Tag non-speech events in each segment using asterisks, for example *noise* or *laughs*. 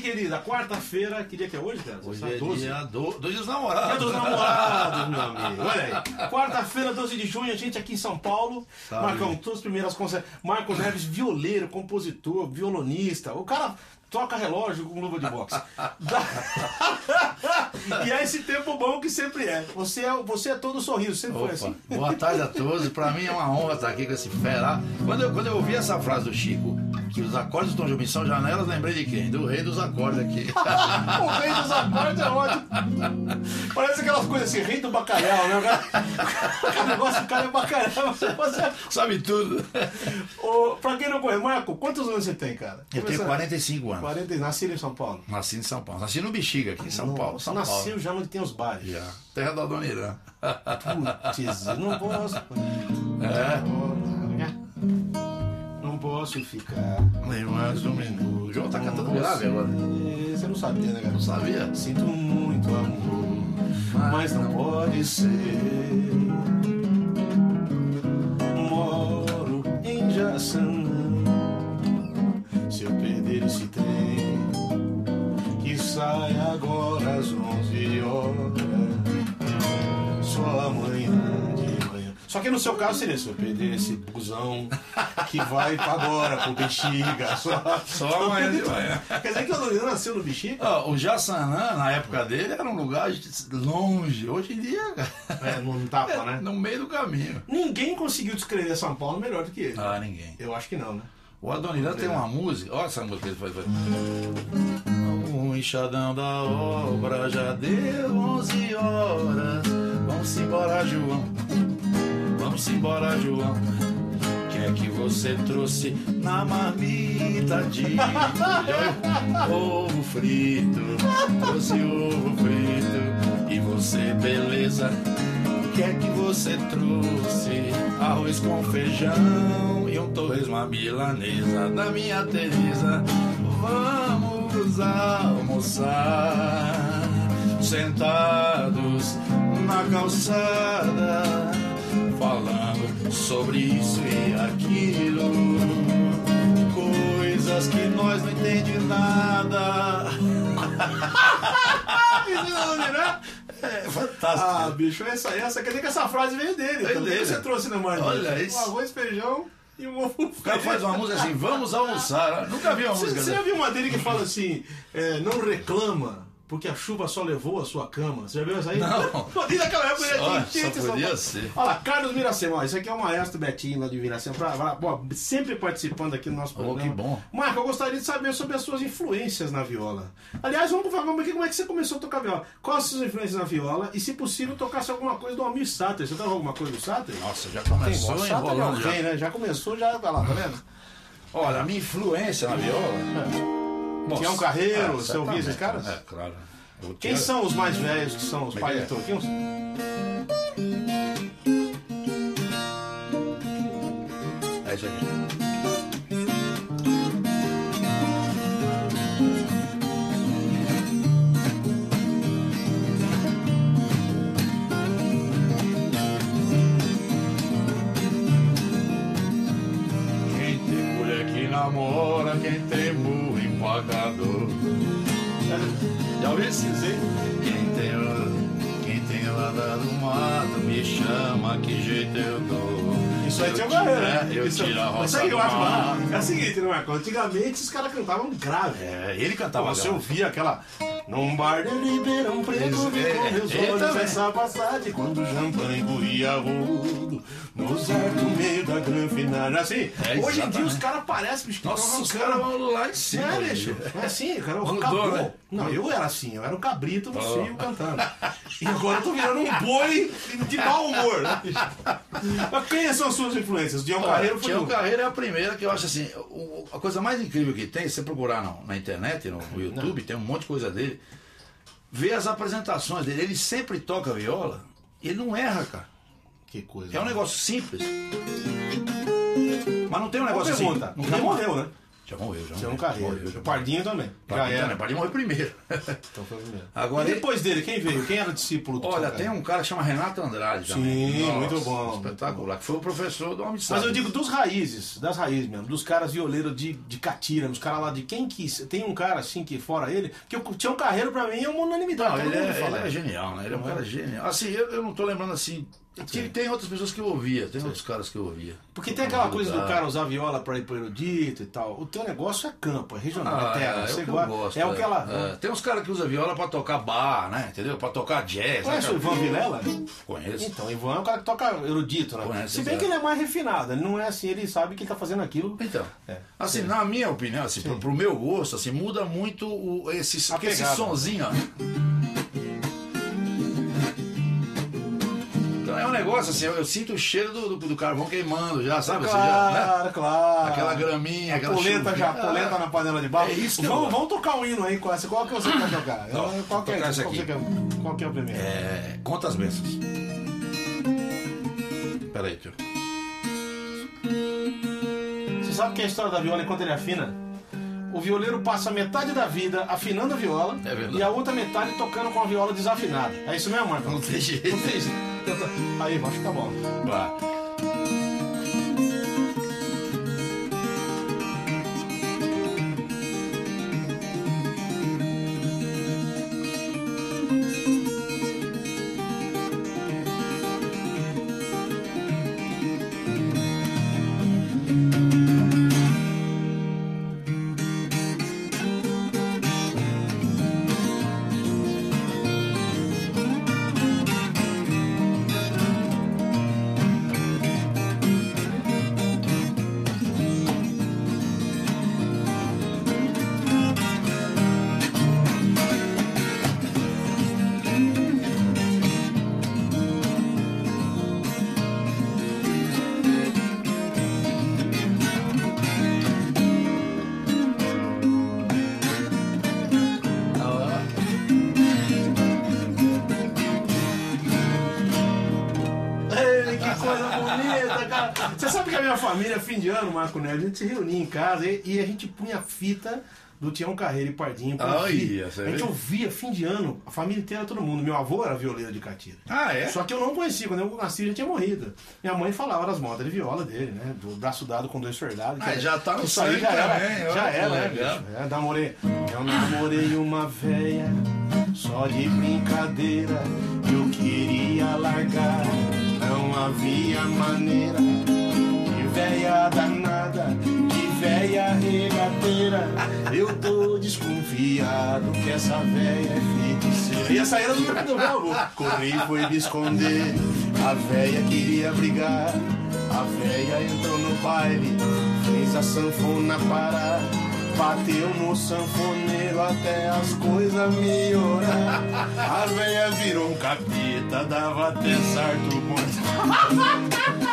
querida, quarta-feira, que dia que é hoje, cara? Hoje é 12? dia do, do Dia dos Dia Namorados. dos namorados, meu *laughs* amigo. Olha aí. Quarta-feira, 12 de junho, a gente aqui em São Paulo. Sabe. Marcão, todas as primeiras concertos. Marco Neves, violeiro, compositor, violonista. O cara troca relógio com luva de boxe. *laughs* *laughs* E é esse tempo bom que sempre é. Você é, você é todo sorriso, sempre foi Opa, assim. boa tarde a todos. Pra mim é uma honra estar aqui com esse fera. Quando eu, quando eu ouvi essa frase do Chico, que os acordes do Tom Jobim são janelas, lembrei de quem? Do rei dos acordes aqui. *laughs* o rei dos acordes é ótimo. Parece aquelas coisas assim, rei do bacalhau, né? O cara- O negócio do cara é bacalhau. Você você- Sabe tudo. Ô, pra quem não conhece, Marco, quantos anos você tem, cara? Eu tenho Começa- 45 anos. 40, nascido em São Paulo. Nasci em São Paulo. Nasci no Bexiga, aqui em São Paulo. São nasceu Paulo. já onde tem os bares. Já. Terra da Dona Irã. Putz, não posso. É. Não posso ficar. Nem mais um minuto. O João tá cantando grave agora. Você não sabia, né, cara? Não sabia? Sinto muito amor, mas não pode ser. Moro em Jaçanã. Se eu perder esse trem, que sai agora às 11 horas, só amanhã. Só que no seu caso seria se eu perder esse busão que vai pra agora pro Bexiga. Só, Só amanhã de manhã. Quer dizer que o Adoniran nasceu no Bexiga? Ó, o Jaçanã, na época dele, era um lugar longe. Hoje em dia, cara, É, não tapa, é né? no meio do caminho. Ninguém conseguiu descrever São Paulo melhor do que ele. Ah, ninguém. Eu acho que não, né? O Adoniran tem uma música, olha essa música que ele faz. faz. O enxadão da obra já deu 11 horas. Vamos embora, João. Vamos embora, João. Que é que você trouxe na marmita de *laughs* ovo frito? Trouxe ovo frito. E você, beleza? Que é que você trouxe? Arroz com feijão e um torresmo milanesa da minha Teresa. Vamos almoçar sentados na calçada, falando sobre isso e aquilo. Coisas que nós não entendemos nada. *laughs* É fantástico. Ah, bicho, essa, essa, quer dizer que essa frase veio dele. Veio Então, o que dele. você trouxe na marmita? Olha isso. Um arroz, feijão e um ovo O cara faz uma música assim, vamos almoçar. *laughs* Nunca vi uma Você, música você já viu uma dele que fala assim, é, não reclama, porque a chuva só levou a sua cama. Você já viu essa aí? Não. *laughs* Desde aquela época Só- tinha só gente São podia Paulo. ser. Olha lá, Carlos Miracema, ó, isso aqui é o maestro Betinho lá de Miracema, pra, pra- pô, sempre participando aqui do nosso Oh, programa. que bom. Marco, eu gostaria de saber sobre as suas influências na viola. Aliás, vamos falar como é que como é que você começou a tocar viola. Quais as suas influências na viola? E, se possível, tocasse alguma coisa do Almir Sater. Você tocou alguma coisa do Sater? Nossa, já Tem, começou é enrolando já. alguém, né? Já começou, já vai lá, tá vendo? Olha, a minha influência na viola. Nossa. Tião Carreiro, É, você ouvia esses caras? É, claro. Eu Quem tinha- são os mais velhos que são os Como é pais que de é? Toquinhos? É isso aqui. Dizer? Quem tem, quem tem lada do mato, me chama, que jeito eu dou. Isso aí tinha tiro- Carreiro. é, eu Isso- tiro a roça aí eu acho. É o seguinte, não é? Antigamente os caras cantavam grave. É, ele cantava Você ouvia aquela. Num bar de Ribeirão Preto, vi é, com meus ele olhos também. essa passagem quando o champanhe corria rodo. Nos ar do meio da granfinagem. Assim, É, hoje em dia os caras parecem, bicho, Nossa, os caras vão lá em cima. É, hoje. bicho. É assim, cara. Eu Mudou, acabou. né? Não, eu era assim, eu era um cabrito no cio cantando. *laughs* E agora eu tô virando um boi de mau humor, né? Mas quem são as suas influências? Dion Carreiro foi um. Carreiro é a primeira que eu acho assim, o- a coisa mais incrível que tem, se você procurar na, internet, no, no YouTube, tem um monte de coisa dele, ver as apresentações dele, ele sempre toca viola, e ele não erra, cara. Que coisa. É um negócio simples. Mas não tem um negócio pergunta. assim. Uma- morreu, né? Já morreu, já morreu. Carreiro. Morreu, já o Pardinho também. Pardinho já era. também. Pardinho morreu primeiro. Então foi primeiro. Agora, e depois dele, quem veio? Quem era discípulo do Olha, tem um cara que chama Renato Andrade também. Sim, muito bom, Espetacular. Que foi o professor do Homem de Mas eu digo dos raízes, das raízes mesmo, dos caras violeiros de, de catira, dos caras lá de quem quis. Tem um cara assim que fora ele, que o Tião Carreiro pra mim é uma unanimidade. Não, ele é, ele é genial, né? Ele é um Não é? cara genial. Assim, eu, eu não tô lembrando assim. Tem, tem outras pessoas que eu ouvia, tem outros caras que eu ouvia. Porque tem aquela coisa do cara usar viola pra ir pro erudito e tal. O teu negócio é campo, é regional, Ah, é terra. é, você que gosta- gosto. é o que ela. É, tem uns caras que usam viola pra tocar bar, né? Entendeu? Pra tocar jazz. Conhece né? o Ivan Vilela? Conheço. Então, o Ivan é um cara que toca erudito, né? Conhece, Se bem é. que ele é mais refinado, ele não é assim, ele sabe que ele tá fazendo aquilo. Então, É. assim, na minha opinião, assim, pro, pro meu gosto, assim, muda muito o, esse, esse sonzinho, ó. Negócio assim, eu, eu sinto o cheiro do, do, do carvão queimando já, sabe? Assim, já, né? Claro, claro. Aquela graminha, A aquela polenta chuvinha. já, polenta Ah, na panela de barro. É isso que vamos, vamos tocar um hino aí com essa. Qual que você quer tocar? Eu- qual, que é, tocar qual, que é, qual que é o primeiro? É, conta as bênçãos. Peraí, tio. Você sabe que a história da viola, enquanto ele afina, o violeiro passa metade da vida afinando a viola É e a outra metade tocando com a viola desafinada. É isso mesmo, Marcão? Não tem jeito. Não tem jeito. Aí, acho que tá bom. Vai. Família, fim de ano, Marco Neves, a gente se reunia em casa e, e a gente punha fita do Tião Carreiro e Pardinho você A gente ouvia fim de ano, a família inteira, todo mundo. Meu avô era violeiro de catira. Ah, é? Só que eu não conhecia, quando eu nasci já tinha morrido. Minha mãe falava das modas de viola dele, né? Do braço dado com dois soldados. Ah, já tá no sangue já era, também, já olha, era, né, bicho? É, namorei. Eu namorei uma véia, só de brincadeira. Eu queria largar, não havia maneira. Véia danada, de véia regateira. Eu tô desconfiado que essa véia é feiticeira. E essa era do do meu avô. Corri e foi me esconder. A véia queria brigar. A véia entrou no baile, fez a sanfona parar. Bateu no sanfoneiro até as coisas melhorar. A véia virou um capeta, dava até sarto morto.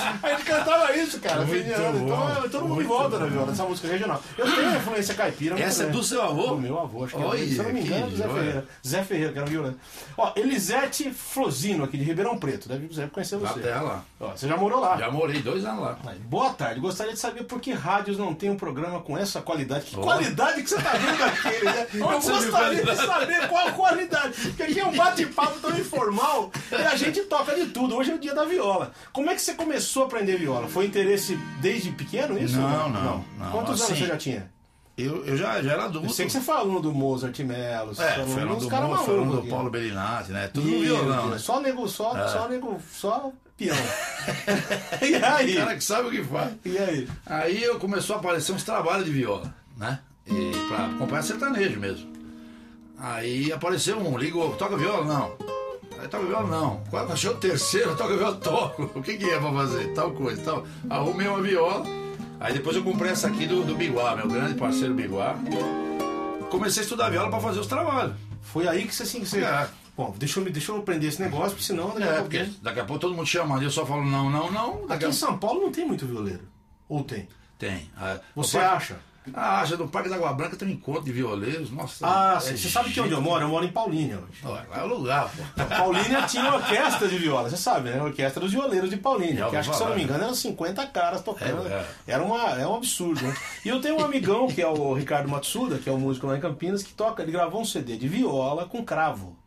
*laughs* A gente cantava isso, cara, Muito Então todo mundo em volta da viola, essa música regional. Eu tenho influência caipira. Essa é do seu avô? Do meu avô, acho que Olha, é. Se eu não me engano, que Zé. Ferreira. Zé Ferreira, que era um violento. Ó, Elisete Flosino, aqui de Ribeirão Preto. Deve, deve conhecer você. terra lá. Ó, você já morou lá. Já morei dois anos lá. Aí, Boa tarde, gostaria de saber por que rádios não tem um programa com essa qualidade. Que Ó. qualidade que você tá vendo aquele, né? *laughs* Eu gostaria de saber qual qualidade. Porque aqui é um bate-papo tão informal e a gente toca de tudo. Hoje é o dia da viola. Como é que você começou a aprender viola? Foi interesse desde pequeno isso? Não, não, não. Quantos anos Assim, você já tinha? Eu, eu já, já era adulto. Eu sei que você foi aluno do Mozart Mello. você É, foi aluno do aluno do. Paulo Bellinati, né? Tudo Ih, violão, né? Só nego, só, É. só nego, só peão. *laughs* e aí? O cara que sabe o que faz. E aí? Aí eu começou a aparecer uns trabalhos de viola, né? E pra acompanhar sertanejo mesmo. Aí apareceu um, ligou, toca viola? Não. Aí toca viola? Não. Quando achou o terceiro, toca viola? Toco. O que que é pra fazer? Tal coisa, tal. Arrumei uma viola. Aí depois eu comprei essa aqui do, do Biguá, meu grande parceiro Biguá. Comecei a estudar viola pra fazer os trabalhos. Foi aí que você assim. que Você... É. Bom, deixa eu, deixa eu aprender esse negócio, porque senão daqui a É, pouco. porque daqui a pouco todo mundo chamando e eu só falo não, não, não. Daqui Aqui a... em São Paulo não tem muito violeiro. Ou tem? Tem. Ah, Você o pai- acha? Ah, já no Parque da Água Branca tem um encontro de violeiros. Nossa. Ah, é você sabe que onde eu moro? Eu moro em Paulínia. Olha, lá é o lugar, pô. Paulínia tinha orquestra de viola, você sabe, né? A orquestra dos violeiros de Paulínia. Que acho que, se eu não me falar, engano, eram 50 caras tocando. É, é. Era uma, é um absurdo, né? E eu tenho um amigão, que é o Ricardo Matsuda, que é um músico lá em Campinas, que toca, ele gravou um CD de viola com cravo.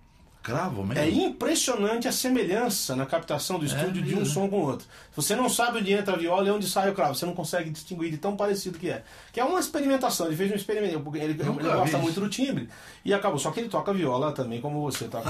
Cravo mesmo. É impressionante a semelhança na captação do estúdio de um som com o outro. Você não sabe onde entra a viola e onde sai o cravo. Você não consegue distinguir de tão parecido que é. Que é uma experimentação. Ele fez um experimento. porque Ele, ele gosta muito do timbre. E acabou. Só que ele toca viola também, como você toca.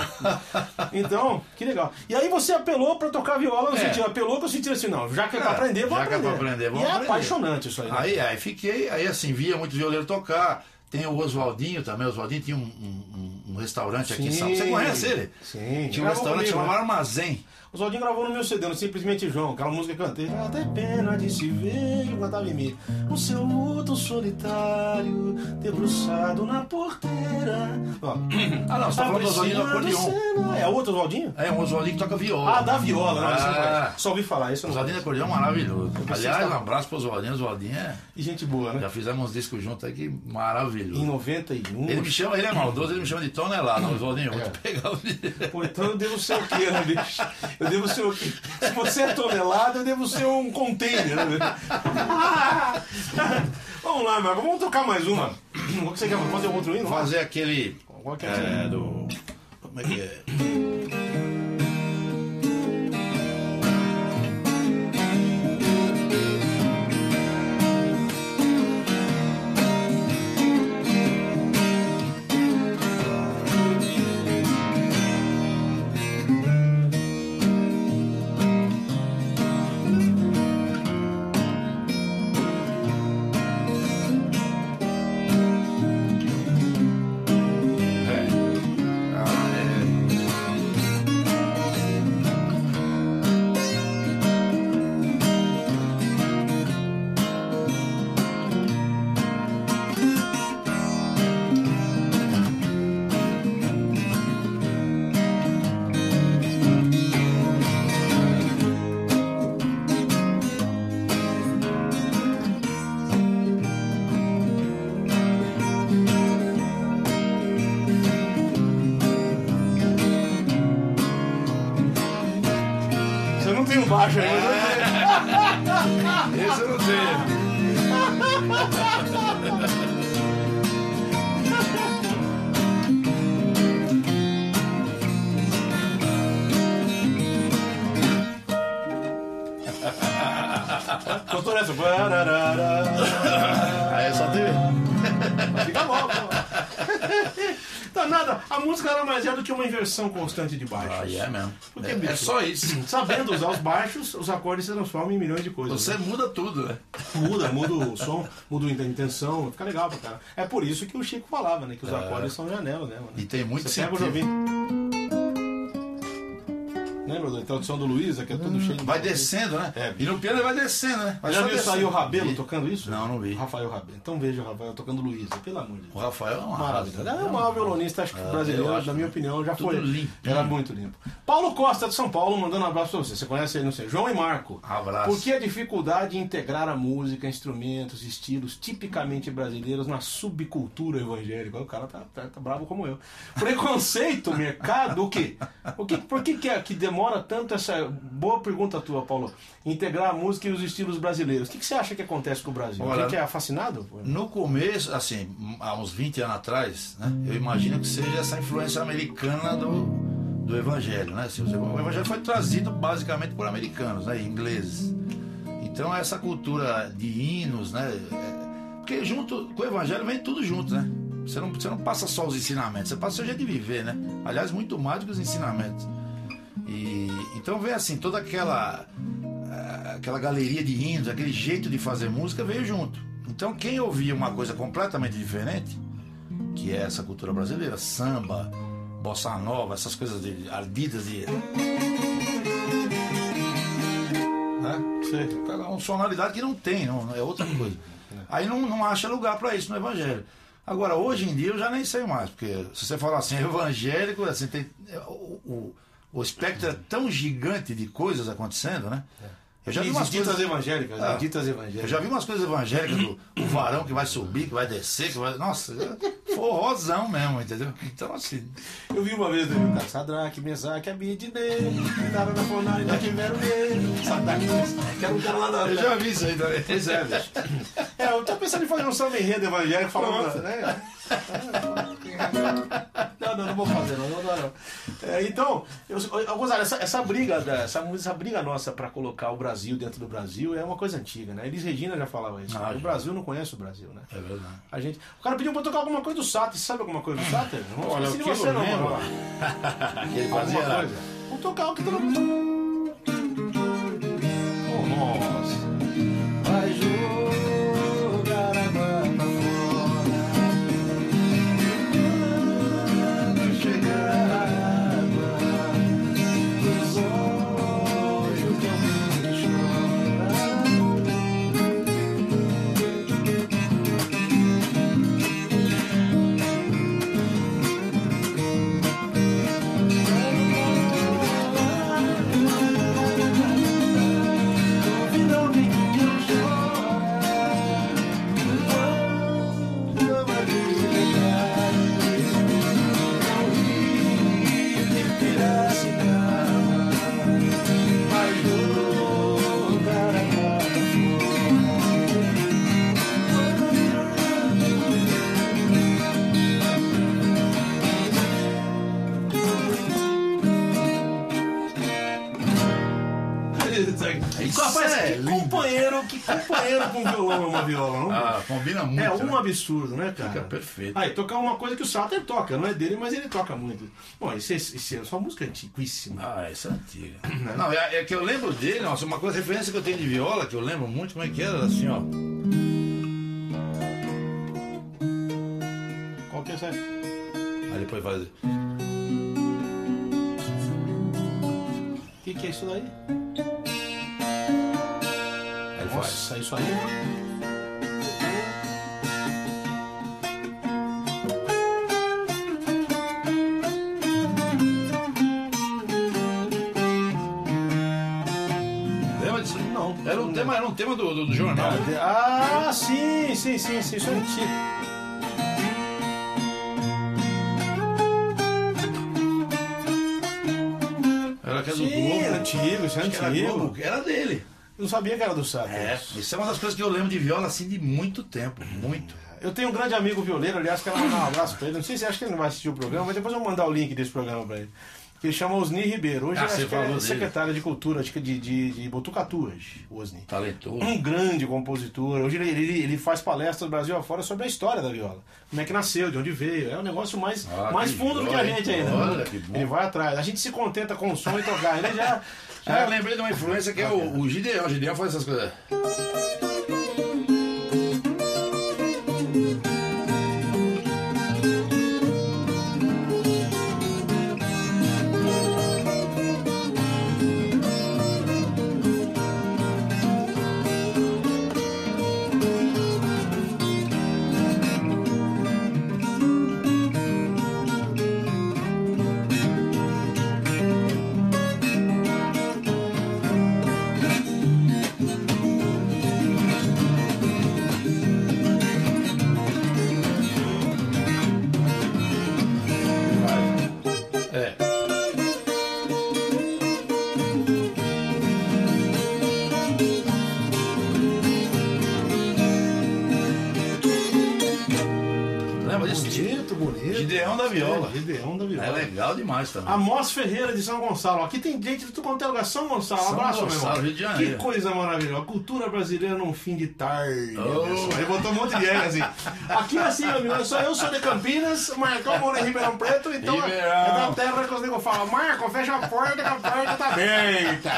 *laughs* então, que legal. E aí você apelou pra tocar viola no É. sentido. Apelou o sentido assim, não. Já que é pra É, aprender, vou já que é aprender. pra aprender, e vamos é aprender. apaixonante isso aí. Né? Aí, aí fiquei, aí assim, via muito violeiro tocar. Tem o Oswaldinho também. O Oswaldinho tinha um, um- um restaurante aqui em São Você conhece ele? Sim. Tinha um restaurante chamado né? Armazém. O Zaldinho gravou no meu CD, no Simplesmente João, aquela música que eu cantei. Até pena de se ver, eu cantava em mim. O seu luto solitário, debruçado na porteira. Ó. *clears throat* Ah, não, você tá falando do Oswaldinho acordeon. É outro Oswaldinho? É um Oswaldinho que toca viola. Ah, da viola, não Ah. Só ouvi falar, isso Oswaldinho do conheço. acordeão maravilhoso. Aliás, um abraço pro Oswaldinho. Oswaldinho é. E gente boa, né? Já fizemos uns discos juntos aí que Em maravilhoso. 91. Ele me chama, ele é maldoso, ele me chama de tonelada. Oswaldinho, eu vou É. te pegar o Pô, então eu devo ser o quê, né, bicho? Eu devo ser o quê? Se você é tonelada, eu devo ser um container, né? *laughs* Vamos lá, Marco, vamos tocar mais uma. O que você quer fazer outro hino? Fazer aquele. Qual que é? É, do. Como é que é? É. é inversão constante de baixos. Aí é mesmo. Porque, É, é só isso. *clears throat* Sabendo usar os baixos, os acordes se transformam em milhões de coisas. Você muda tudo, né? Muda, muda o som, muda a intenção, fica legal pra cara. É por isso que o Chico falava, né? Que os acordes são janela, né? mano? E tem muito Você pega o sentido. Lembra da introdução do Luísa, que é tudo cheio de. Vai descendo, né? É, e no piano ele vai descendo, né? Vai Já viu sair o Rabelo Vi. tocando isso? Não, não vi. Rafael Rabelo. Então veja o Rafael tocando Luísa, pelo amor de Deus. O Rafael é uma Maravilhoso. raça. É o maior violonista, acho que É, brasileiro, acho na minha opinião, já foi. limpo. Era muito limpo. Paulo Costa de São Paulo mandando um abraço pra você. Você conhece ele, não sei. João e Marco. Abraço. Por que a dificuldade em integrar a música, instrumentos, estilos tipicamente brasileiros na subcultura evangélica? O cara tá, tá- tá bravo como eu. Preconceito, mercado, o quê? O que por que, que, é- que demora tanto essa. Boa pergunta tua, Paulo. Integrar a música e os estilos brasileiros. O que, que você acha que acontece com o Brasil? Olha, a gente é fascinado? No começo, assim, há uns 20 anos atrás, né, eu imagino que seja essa influência americana do, do evangelho, né? Assim, o evangelho foi trazido basicamente por americanos, né, ingleses. Então essa cultura de hinos, né? é- Porque junto com o evangelho vem tudo junto, né? Você não, você não passa só os ensinamentos, você passa o seu jeito de viver, né? Aliás, muito mais do que os ensinamentos. E então vem assim, toda aquela eh, aquela galeria de hinos, aquele jeito de fazer música veio junto. Então quem ouvia uma coisa completamente diferente, que é essa cultura brasileira, samba, bossa nova, essas coisas de ardidas de né? Sei. uma sonoridade que não tem, não, é outra coisa. Aí não, não acha lugar para isso no evangelho. Agora, hoje em dia eu já nem sei mais, porque se você falar assim, evangélico, assim, tem, o, o, o espectro é tão gigante de coisas acontecendo, né? Eu já vi E umas ditas coisas. evangélicas, né? Ah. Ditas Eu evangélicas. já vi umas coisas evangélicas do o varão que vai subir, que vai descer, que vai. Nossa, forrozão mesmo, entendeu? Então, assim. Eu vi uma vez o cara, Sadraque, Mesaque, Abidine, Nara na Fornalha, ainda tiveram medo. Sadraque, que era um cara lá da. Eu já vi isso aí também. Pois é, bicho. Eu tô pensando em fazer um samba enredo evangélico falando, né? *laughs* Não, não, não vou fazer, não, não, não. É, então, eu, Gonzalo, essa, essa briga, da- essa, essa briga nossa para colocar o Brasil dentro do Brasil é uma coisa antiga, né? Elis Regina já falava isso. Ah, o. Brasil não conhece o Brasil, né? É verdade. A gente, o cara pediu pra tocar alguma coisa do Sater. Você sabe alguma coisa do Sater? Não Olha, esqueci de você, não, mano. *laughs* Alguma coisa. Vamos tocar o que todo mundo. Oh, nossa. Vai jogar Isso Rapaz, é que lindo. companheiro, que companheiro com violão é uma viola, não? Ah, combina muito. é né? um absurdo, né, cara? Fica perfeito. Aí, tocar uma coisa que o Sater toca, não é dele, mas ele toca muito. Bom, isso é, isso é só música antiquíssima. Ah, essa é antiga. Não, é, é que eu lembro dele, nossa, uma coisa, referência que eu tenho de viola, que eu lembro muito, como é que era, assim, ó. Qual que é essa? aí? Aí depois faz. O que, que é isso daí? Nossa, isso aí. Lembra disso? Não. Era um tema, era um tema do, do, do jornal. Ah, sim, sim, sim, sim, isso é antigo. Era que era do Sim, Globo. antigo, isso é era antigo. Globo, era dele. Eu não sabia que era do Sater. É, isso é uma das coisas que eu lembro de viola assim de muito tempo, muito. Eu tenho um grande amigo violeiro, aliás, quero mandar um abraço pra ele. Não sei se acha que ele não vai assistir o programa, mas depois eu vou mandar o link desse programa pra ele. Que ele chama Osni Ribeiro. Hoje Ah, acho que é secretário de cultura, acho que de, de, de Botucatuas, o Osni. Talentoso. Um grande compositor. Hoje ele, ele, ele faz palestras Brasil afora sobre a história da viola. Como é que nasceu, de onde veio. É um negócio mais, Ah, mais fundo do que a gente ainda. olha, né? que bom. Ele vai atrás. A gente se contenta com o som e tocar. Ele já. Ah, lembrei de uma influência que é o, o Gideon. O Gideon faz essas coisas. Bonito. Gideão da viola. É, Gideão da viola. É legal demais também. Amos Ferreira de São Gonçalo. Aqui tem gente de tudo quanto é lugar. São Gonçalo, São abraço, meu Gonçalo, irmão. De Janeiro. Que coisa maravilhosa. Cultura brasileira num fim de tarde. Oh. Ele botou um monte de R assim. Aqui é assim, meu amigo. Só eu sou de Campinas, Marcão mora em Ribeirão Preto, então Ribeirão. é da terra que os negros falam, Marco, fecha a porta que a porta tá aberta.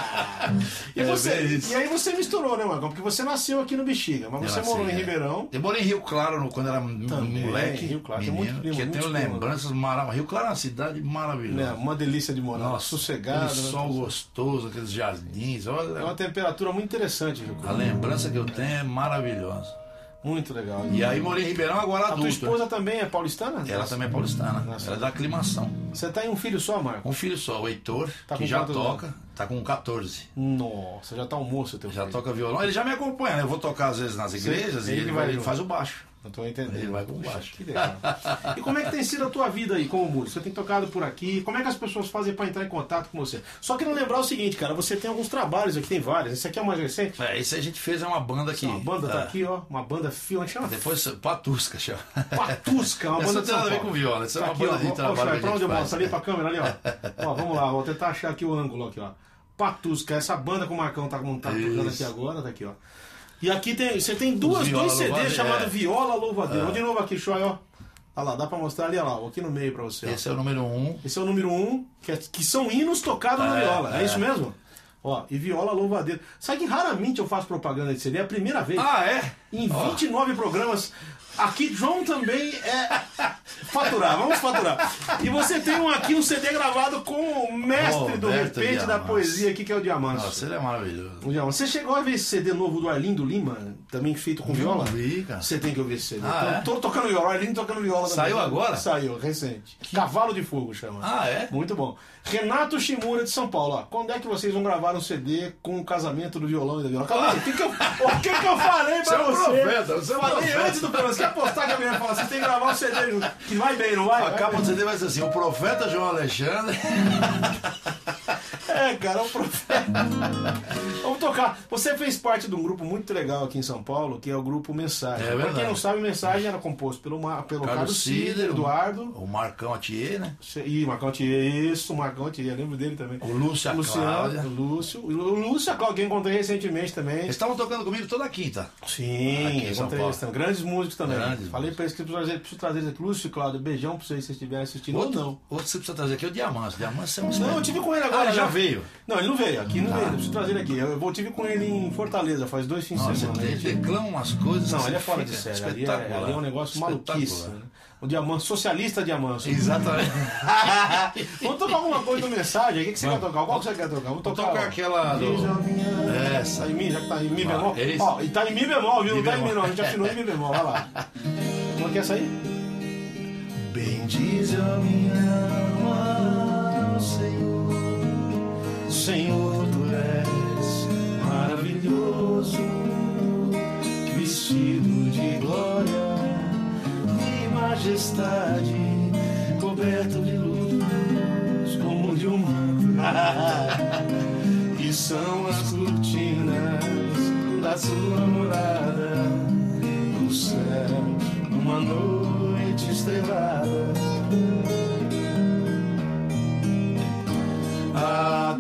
E, É você, e aí você misturou, né, Marcão? Porque você nasceu aqui no Bexiga, mas você Eu morou nasci, em é. Ribeirão. Eu morei em Rio Claro no- quando era Também, moleque. Rio Claro, tem menino, muito primo, que eu tenho primos. lembranças maravilhosas. Rio Claro é uma cidade maravilhosa. Né, uma delícia de morar. Nossa, sossegado. aquele né? sol gostoso, aqueles jardins. Olha, É uma temperatura muito interessante, viu? a lembrança que eu tenho é maravilhosa. Muito legal. E aí morei em Ribeirão agora A tua esposa também é paulistana? Ela também é paulistana. Nossa. Ela é da aclimação. Você tem um filho só, Marco? Um filho só, o Heitor, Tá que já toca, tá com 14. Nossa, já tá um moço teu Já filho. toca violão. Ele já me acompanha, né? Eu vou tocar às vezes nas igrejas ele e ele, vai vai, ele faz o baixo. Não tô entendendo. Ele vai baixo. Que legal. *laughs* E como é que tem sido a tua vida aí como músico? Você tem tocado por aqui? Como é que as pessoas fazem pra entrar em contato com você? Só querendo lembrar o seguinte, cara, você tem alguns trabalhos aqui, tem vários. Esse aqui é o mais recente. É, isso a gente fez é uma banda aqui. Uma banda tá É. aqui, ó. Uma banda filma. Chama Depois, Patusca, chama. Patusca, uma *laughs* Isso banda não de tem nada a ver com viola, isso é Tá uma aqui, ó. banda de Ó, trabalho ó, que pra onde eu mostro? Ali pra câmera, ali, ó. *laughs* ó. Vamos lá, vou tentar achar aqui o ângulo aqui, ó. Patusca, essa banda que o Marcão tá, tá tocando Isso. aqui agora, tá aqui, ó. E aqui tem, você tem duas, Viola dois CDs Louvadeira, chamados é. Viola Louvadeira. Vamos de novo aqui, Shoy, ó. Olha lá, dá pra mostrar ali, ó lá, aqui no meio pra você. ó. Esse é o número um. Esse é o número um, que, é- que são hinos tocados na É, viola. É, é. isso mesmo? Ó, e viola louvadeira. Sabe que raramente eu faço propaganda de CD? É a primeira vez. Ah, é? Em Ó. 29 programas. Aqui, João também é faturar, vamos faturar. E você tem um, aqui um CD gravado com o mestre do Roberto repente da poesia aqui, que é o Diamante. Nossa, ele é maravilhoso. O Diamante. Você chegou a ver esse CD novo do Arlindo Lima, também feito com viola? Vi, cara. Você tem que ouvir esse CD. Ah, tô, é? tô tocando viola, Arlindo tocando viola também. Saiu agora? Saiu, recente. Cavalo de Fogo chama. Ah, é? Muito bom. Renato Shimura de São Paulo, ó. Quando é que vocês vão gravar um CD com o casamento do violão e da viola? Calma aí, o que, que, eu, o que, que eu falei pra Você é um você? profeta, você é um falei profeta. antes do programa. Você quer postar que a mulher fala, vocês têm que gravar um CD junto. Que vai bem, não vai? A capa do CD vai ser assim: o profeta João Alexandre. *laughs* É, cara, é um profeta. *laughs* Vamos tocar. Você fez parte de um grupo muito legal aqui em São Paulo, que é o grupo Mensagem. É pra quem não sabe, Mensagem era composto pelo, pelo Carlos, Carlos Cider, Eduardo. O Marcão Atier, né? Ih, Marcão Thier, isso, Marcão Thier, lembro dele também. O Lúcio, Luciano, o Lúcio. O Lúcio, a Cláudia, que eu encontrei recentemente também. Eles estavam tocando comigo toda quinta. Sim, Aqui em São Paulo. eles. Grandes músicos também. Grandes Falei pra eles que preciso trazer, preciso trazer eles aqui. Lúcio e Cláudio, beijão pra vocês se vocês estiverem assistindo Outro, ou não. outro que você precisa trazer aqui é o Diamante. Diamante é um Não, eu tive com ele agora. Ah, já né? Veio. Não, ele não veio. Aqui não veio. Eu preciso trazer ele aqui. Eu, eu tive com ele em Fortaleza, faz dois fins de semana. ele umas coisas. Não, ele é fora de série. Ali é, ali é um negócio maluquice. Né? O Diamante, socialista Diamante. Exatamente. *laughs* Vamos tocar alguma coisa do mensagem? O que, que você quer tocar? Qual que você quer tocar? Vamos Vou tocar, tocar ó. aquela do- minha- Essa. Tá em mim, já que tá em mi Ah, bemol. esse. Ó, e tá em mi bemol, viu? Não Mi tá em mi bemol. não, a gente afinou em mi bemol, vai lá. *laughs* Como é que é essa aí? Bendize a minha alma. Senhor, tu és maravilhoso, vestido de glória e majestade, coberto de luz como de um manto. e são as cortinas da sua morada no céu, numa noite estrelada. A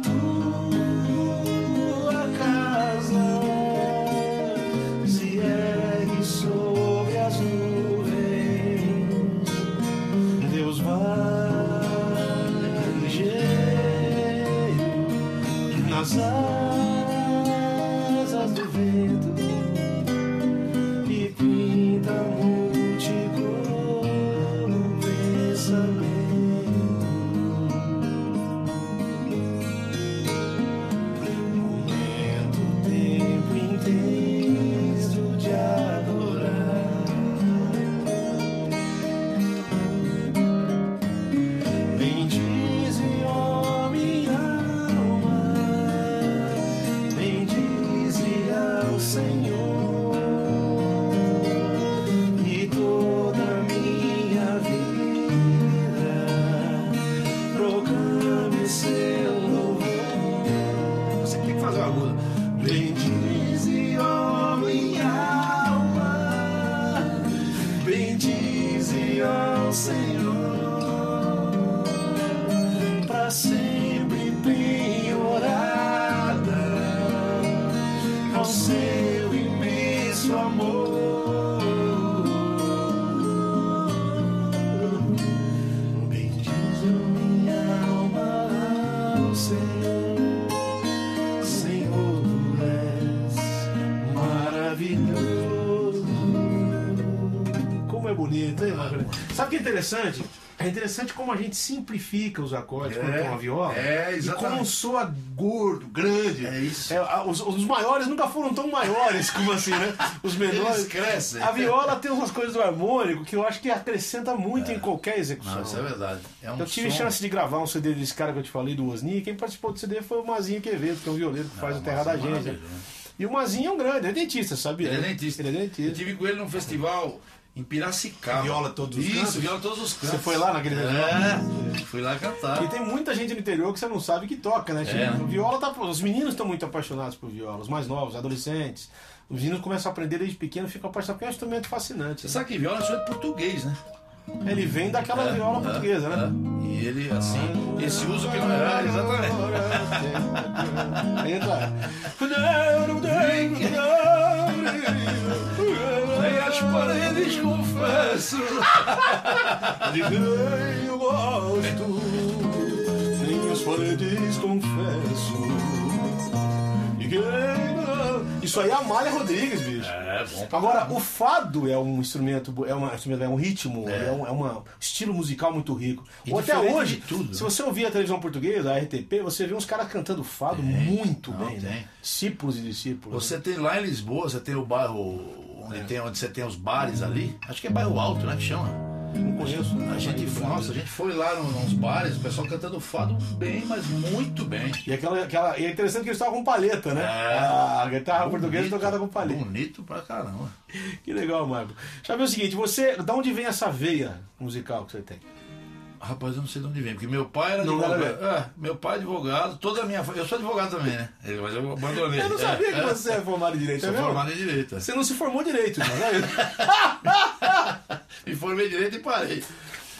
interessante? É interessante como a gente simplifica os acordes É, quando tem uma viola. é, E exatamente. como soa gordo, grande. É isso. É, os, os maiores nunca foram tão maiores *laughs* como assim, né? Os menores. Eles crescem. A viola tem umas coisas do harmônico que eu acho que acrescenta muito em qualquer execução. Não, isso é verdade. É um Eu tive som- chance de gravar um CD desse cara que eu te falei, do Osni. Quem participou do CD foi o Mazinho Quevedo, que é um violeiro que faz Não, o Terra da é Gente. E o Mazinho é um grande, é dentista, sabia? Ele é dentista. Ele é Eu dentista. tive com ele num festival em Piracicaba. Viola todos os Isso, cantos? viola todos os cantos. Você foi lá naquele É, fui lá cantar. E tem muita gente no interior que você não sabe que toca, né? Tipo, É? Viola tá. Os meninos estão muito apaixonados por viola, os mais novos, adolescentes. Os meninos começam a aprender desde pequeno ficam apaixonados, porque é um instrumento fascinante. Você né? sabe que viola é um instrumento português, né? Ele vem daquela viola portuguesa, né? É. E ele, assim, esse uso que não é. Exatamente. Aí entra. *laughs* paredes confesso. *laughs* De quem eu gosto, sem as paredes confesso. De quem Isso aí é a Amália Rodrigues, bicho. É, bom Agora, o fado é um instrumento, é, uma, é um ritmo, é, É. um é uma estilo musical muito rico. E Ou até hoje, se né? você ouvir a televisão portuguesa, a RTP, você vê uns caras cantando fado muito Não, bem, tem. né? Discípulos e discípulos. Você tem lá em Lisboa, você tem o bairro onde, tem, onde você tem os bares ali. Acho que é bairro alto, né? Que chama. não conheço. A gente, foi, nossa, a gente foi lá no- nos bares, o pessoal cantando fado bem, mas muito bem. E, aquela, aquela, e é interessante que eles estavam com palheta, né? É. A guitarra portuguesa Bonito, tocada com palheta. Bonito pra caramba. Que legal, Marco. Deixa eu ver o seguinte, você, da onde vem essa veia musical que você tem? Rapaz, eu não sei de onde vem, porque meu pai era Não advogado. É, meu pai é advogado, toda a minha Eu sou advogado também, né? Mas eu abandonei. Eu não sabia É, que é. você é formado em direito, Sou é formado em direito. Você não se formou direito, não é? *laughs* Me formei em direito e parei.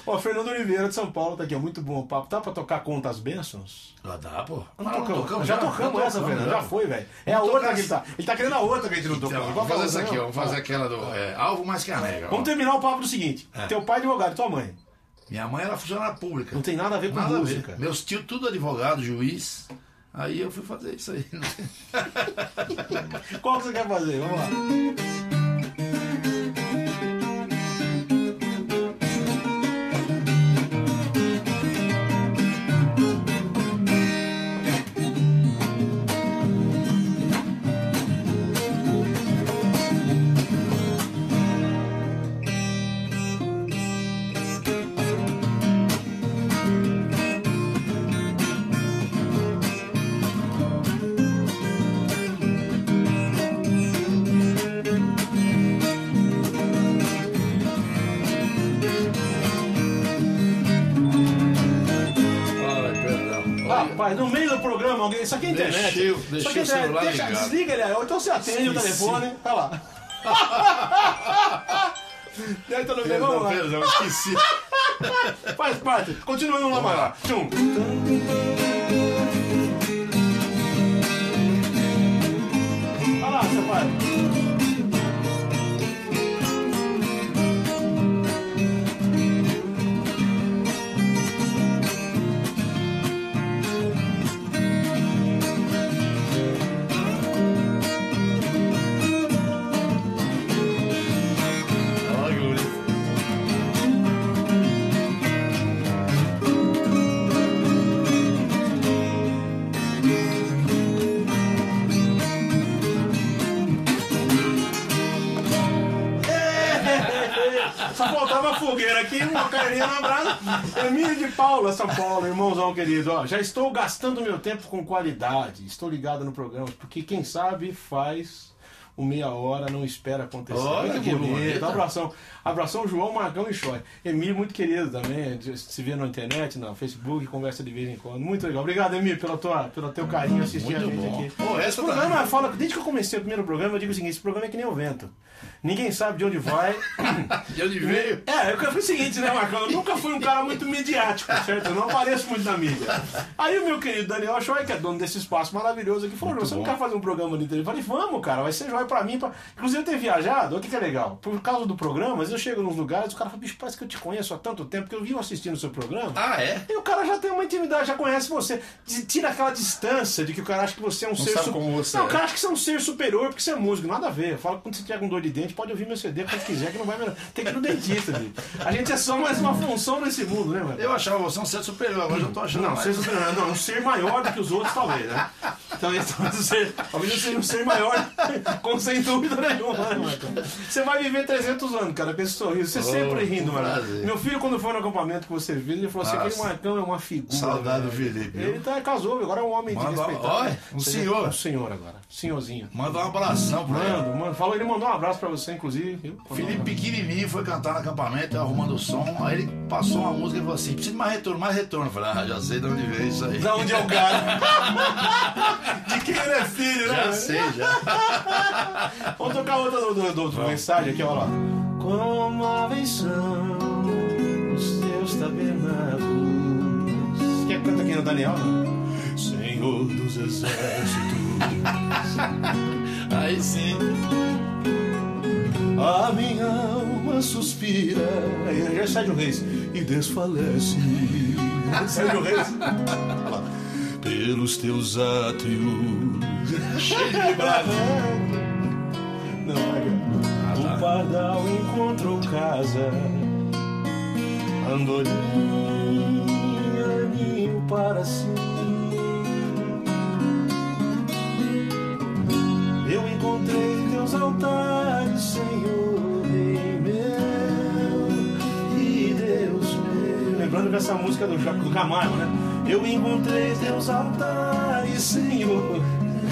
Ó, Fernando Oliveira de São Paulo tá aqui, ó, muito bom o papo. Tá pra tocar Conta as Bênçãos? Lá dá, pô. Não Ah, tocamos, já, tocamos essa, tocamos, Fernando. Já foi, velho. É a outra que ele tá. Ele tá querendo a outra que a gente não tocou. Então, vamos que é fazer essa aqui, ó. não? Vamos fazer aquela do é, Alvo mais Carnega. Vamos terminar o papo do seguinte: teu pai é advogado e tua mãe. Minha mãe era funcionária pública. Não tem nada a ver com Nada a música. ver. Meus tios, tudo advogado, juiz. Aí eu fui fazer isso aí. *laughs* Qual que você quer fazer? Vamos lá. Deixei o- deixei é o celular. Deixa, ligado. desliga ele aí. Ou então você atende o Esqueci. telefone. Tá lá. Deve estar no vamos Perdão, lá. perdão, esqueci. *laughs* Faz parte. Continuando lá, vai lá. Tchum. Só faltava a fogueira aqui, uma carninha na brasa. Emílio de Paula, São Paulo, irmãozão querido. Ó, já estou gastando meu tempo com qualidade. Estou ligado no programa, porque quem sabe faz o meia hora, não espera acontecer. Olha Olha que bonito. Abração. Abração, João Marcão e Choi. Emílio, muito querido também. Se vê na internet, no Facebook, conversa de vez em quando. Muito legal. Obrigado, Emílio, pelo, tua, pelo teu carinho assistir a Muito gente bom. aqui. Pô, esse programa, também. fala, desde que eu comecei o primeiro programa, eu digo o seguinte: esse programa é que nem o vento. Ninguém sabe de onde vai. *coughs* De onde veio? É, eu fui o seguinte, né, Marcão? Eu nunca fui um cara muito midiático, certo? Eu não apareço muito na mídia. Aí o meu querido Daniel Choi, que é dono desse espaço maravilhoso aqui, falou: você não bom. quer fazer um programa de entrevista? Eu falei, vamos, cara, vai ser foi pra mim. Pra... Inclusive eu ter viajado, o que, que é legal. Por causa do programa, às vezes eu chego nos lugares, o cara fala, bicho, parece que eu te conheço há tanto tempo, que eu vim assistindo o seu programa. Ah, é? E o cara já tem uma intimidade, já conhece você. Tira aquela distância de que o cara acha que você é um ser sabe su- como você Não, é. o cara acha que você é um ser superior porque você é músico. Nada a ver. Eu falo que quando você tiver com dor de dente, pode ouvir meu CD quando quiser, que não vai melhorar. Tem que ir no dentista, bicho. A gente é só mais uma função nesse mundo, né, mano? Eu achava você um ser superior, agora eu tô achando Não, mais. ser superior, não, um ser maior do que os outros, talvez, né? Então, então *laughs* ser, talvez eu seja um ser maior, *laughs* com sem dúvida nenhuma, né, Marcão? Você vai viver 300 anos, cara, com esse sorriso. Você Oh, sempre rindo, mano. prazer. Meu filho, quando foi no acampamento que você viu, ele falou assim: aquele Marcão é uma figura. Saudade do. Felipe, Ele tá, casou, agora é um homem Manda- de respeitado. olha, um senhor. Um senhor agora. Senhorzinho. Manda um abração pra ele. Mano, mano, falou, ele mandou um abraço pra você, inclusive. viu? Felipe pequenininho foi cantar no acampamento, arrumando o som. Aí ele passou uma música e falou assim: precisa de mais retorno, mais retorno. Eu falei: ah, já sei de onde veio isso aí. Da onde é o cara? *laughs* de quem ele é filho, né? Já sei, já. Vamos tocar outra do, do, do, do mensagem aqui, olha lá. Como aves são os teus tabernáculos. Quer que canta aqui no Daniel? Não? Senhor dos exércitos, *laughs* Aí sim. A minha alma suspira. Aí já de um reis e desfalece. *laughs* Um reis. Pelos teus átrios. Cheio de bravo. Não, é O pardal encontrou casa, andorinha, ninho para si. Encontrei teus altares, Senhor, Rei meu e Deus meu. Lembrando que essa música do, do Camargo, né? Eu encontrei teus altares, Senhor,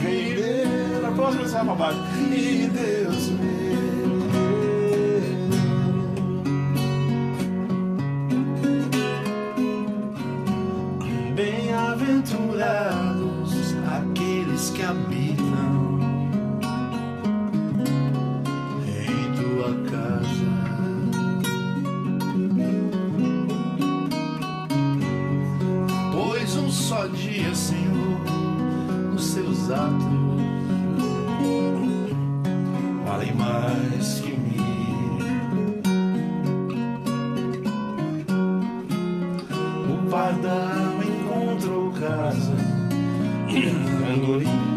Rei meu. Na próxima vai pra baixo. E Deus meu. Bem-aventurados aqueles que habitam mais que mil. O pardal encontrou casa, andorinha,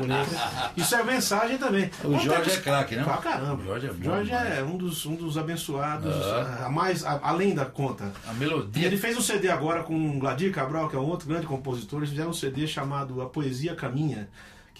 bonito. Isso é mensagem também. O Jorge é craque, né? Pra caramba. O Jorge é bom Jorge demais. é um dos, um dos abençoados, Ah. a mais, a- além da conta. A E melodia. ele fez um CD agora com o Gladir Cabral, que é um outro grande compositor. Eles fizeram um CD chamado A Poesia Caminha,